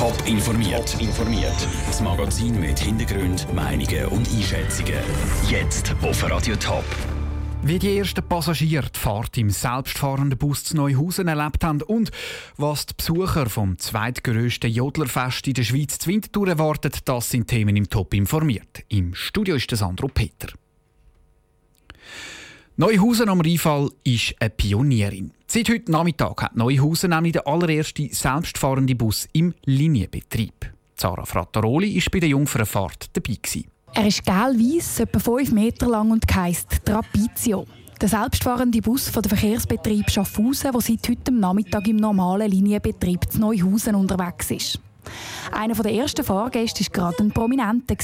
Top informiert. informiert. Das Magazin mit Hintergrund, Meinungen und Einschätzungen. Jetzt auf Radio Top. Wie die ersten Passagiere die Fahrt im selbstfahrenden Bus zu Neuhausen erlebt haben und was die Besucher vom zweitgrößten Jodlerfest in der Schweiz zu Winterthur erwartet, das sind Themen im Top informiert. Im Studio ist der Sandro Peter. Neuhausen am Rheinfall ist eine Pionierin. Seit heute Nachmittag hat Neuhausen nämlich den allerersten selbstfahrenden Bus im Linienbetrieb. Sarah Frattaroli war bei der Jungfernfahrt dabei. Er ist gelb-weiss, etwa 5 Meter lang und heisst Trapizio. Der selbstfahrende Bus von der Verkehrsbetrieb Schaffhausen, der seit heute Nachmittag im normalen Linienbetrieb zu Neuhausen unterwegs ist. Einer der ersten Fahrgäste war gerade ein Prominenter,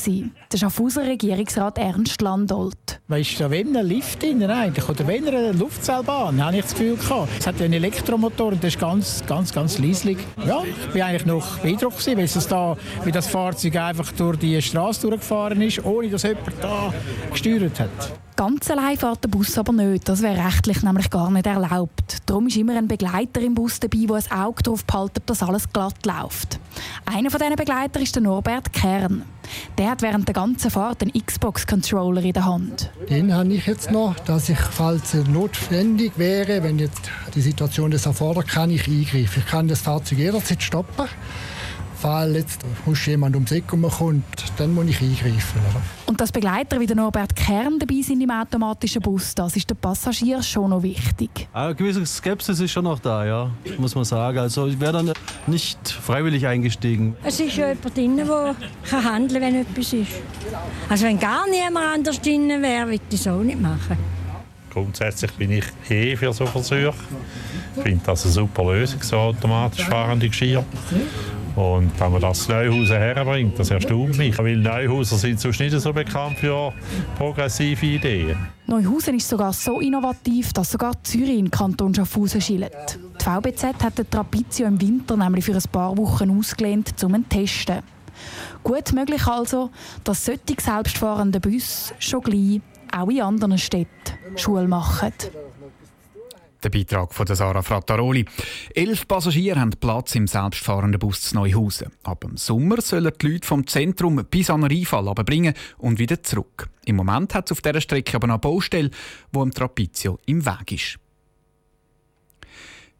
der Schaffhauser Regierungsrat Ernst Landolt. Ist da wenn ein Lift drin eigentlich? Oder wenn eine Luftseilbahn, habe ich das Gefühl gehabt. Es hat einen Elektromotor und das ist ganz, ganz, ganz leislich. Ja, ich war eigentlich noch beeindruckt weil es da, wie das Fahrzeug einfach durch die Straße durchgefahren ist, ohne dass jemand da gesteuert hat. Ganz allein fährt der Bus aber nicht. Das wäre rechtlich nämlich gar nicht erlaubt. Darum ist immer ein Begleiter im Bus dabei, der ein Auge darauf behaltet, dass alles glatt läuft. Einer von diesen Begleitern ist der Norbert Kern. Der hat während der ganzen Fahrt einen Xbox-Controller in der Hand. Den habe ich jetzt noch, dass ich, falls es notwendig wäre, wenn jetzt die Situation das erfordert, kann ich eingreifen. Ich kann das Fahrzeug jederzeit stoppen Fall jetzt muss jemand ums Eck kommt, dann muss ich eingreifen. Oder? Und dass Begleiter wie der Norbert Kern dabei sind im automatischen Bus, das ist den Passagieren schon noch wichtig. Eine gewisse Skepsis ist schon noch da, ja, muss man sagen. Also ich wäre dann nicht freiwillig eingestiegen. Es ist ja jemand drin, der kann handeln wenn etwas ist. Also wenn gar niemand anders drin wäre, würde ich es auch nicht machen. Grundsätzlich bin ich eh für so Versuche. Ich finde das eine super Lösung, so automatisch fahrende Geschirr. Und wenn man das Neuhausen herbringt, das erstaunt mich. Weil Neuhauser sind sonst nicht so bekannt für progressive Ideen. Neuhausen ist sogar so innovativ, dass sogar Zürich in Kanton Schaffhausen schillt. Die VBZ hat den Trapizio im Winter nämlich für ein paar Wochen ausgelehnt, um ihn zu testen. Gut möglich also, dass solche selbstfahrende Busse schon gleich auch in anderen Städten Schule machen. Der Beitrag von Sarah Frattaroli. Elf Passagiere haben Platz im selbstfahrenden Bus zu Neuhausen. Ab dem Sommer sollen die Leute vom Zentrum bis an den Einfall bringen und wieder zurück. Im Moment hat es auf dieser Strecke aber eine Baustelle, wo im Trapizio im Weg ist.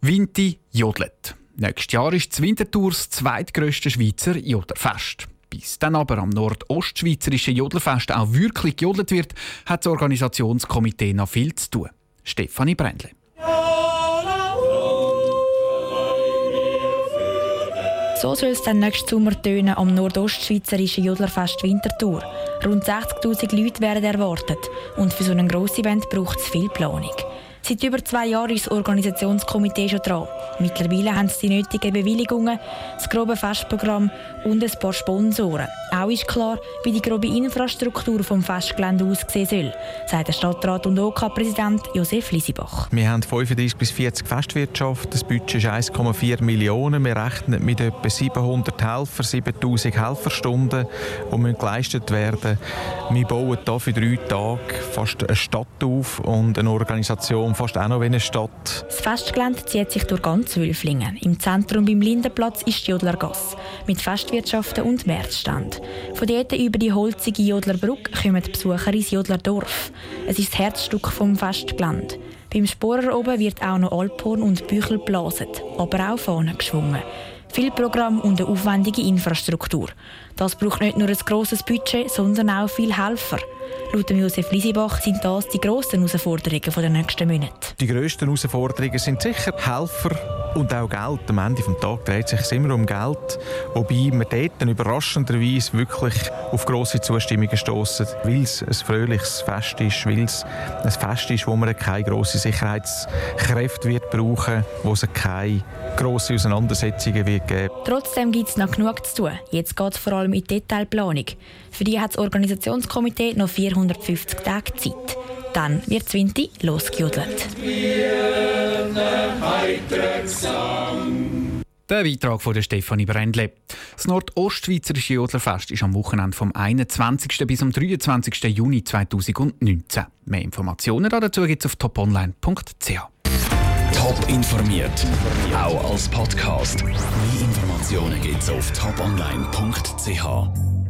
Vinti jodlet. Nächstes Jahr ist das Wintertours zweitgrößte Schweizer Jodlerfest. Bis dann aber am nordostschweizerischen Jodlerfest auch wirklich gejodelt wird, hat das Organisationskomitee noch viel zu tun. Stefanie Brändle. So soll es dann nächsten Sommer tönen am nordostschweizerischen Jodlerfest Winterthur. Rund 60.000 Leute werden erwartet und für so ein grosses Event braucht es viel Planung. Seit über zwei Jahren ist das Organisationskomitee schon dran. Mittlerweile haben sie die nötigen Bewilligungen, das grobe Festprogramm und ein paar Sponsoren. Auch ist klar, wie die grobe Infrastruktur vom Festgelände aussehen soll, sagt der Stadtrat und OK-Präsident Josef Lisibach. Wir haben 35 bis 40 Festwirtschaft, das Budget ist 1,4 Millionen. Wir rechnen mit etwa 700 Helfer, 7000 Helferstunden, die geleistet werden Wir bauen hier für drei Tage fast eine Stadt auf und eine Organisation fast auch noch wie eine Stadt. Das Festgelände zieht sich durch ganz Wülflingen. Im Zentrum beim Lindenplatz ist die Jodlergasse mit Festwirtschaften und Märzstand. Von dort über die holzige Jodlerbrücke kommen die Besucher ins Jodlerdorf. Es ist das Herzstück vom Festgelände. Beim Sporer oben wird auch noch Alphorn und Büchel geblasen, aber auch vorne geschwungen. Viel Programm und eine aufwendige Infrastruktur. Das braucht nicht nur ein grosses Budget, sondern auch viele Helfer. Laut Josef Lisibach sind das die grossen Herausforderungen der nächsten Monate. Die grössten Herausforderungen sind sicher Helfer und auch Geld. Am Ende des Tages dreht es sich immer um Geld. Wobei wir dort überraschenderweise wirklich auf grosse Zustimmungen stoßen, weil es ein fröhliches Fest ist, weil es ein Fest ist, wo man keine grossen Sicherheitskräfte wird brauchen wo es keine grosse Auseinandersetzungen wird geben. Trotzdem gibt es noch genug zu tun. Jetzt geht es vor allem in die Detailplanung. Für die hat das Organisationskomitee noch 450 Tage Zeit. Dann wird das Winter Der Beitrag von Stefanie Brändle. Das Nordostschweizerische Jodlerfest ist am Wochenende vom 21. bis am 23. Juni 2019. Mehr Informationen dazu gibt es auf toponline.ch. Top informiert, auch als Podcast. Mehr Informationen gibt's auf toponline.ch.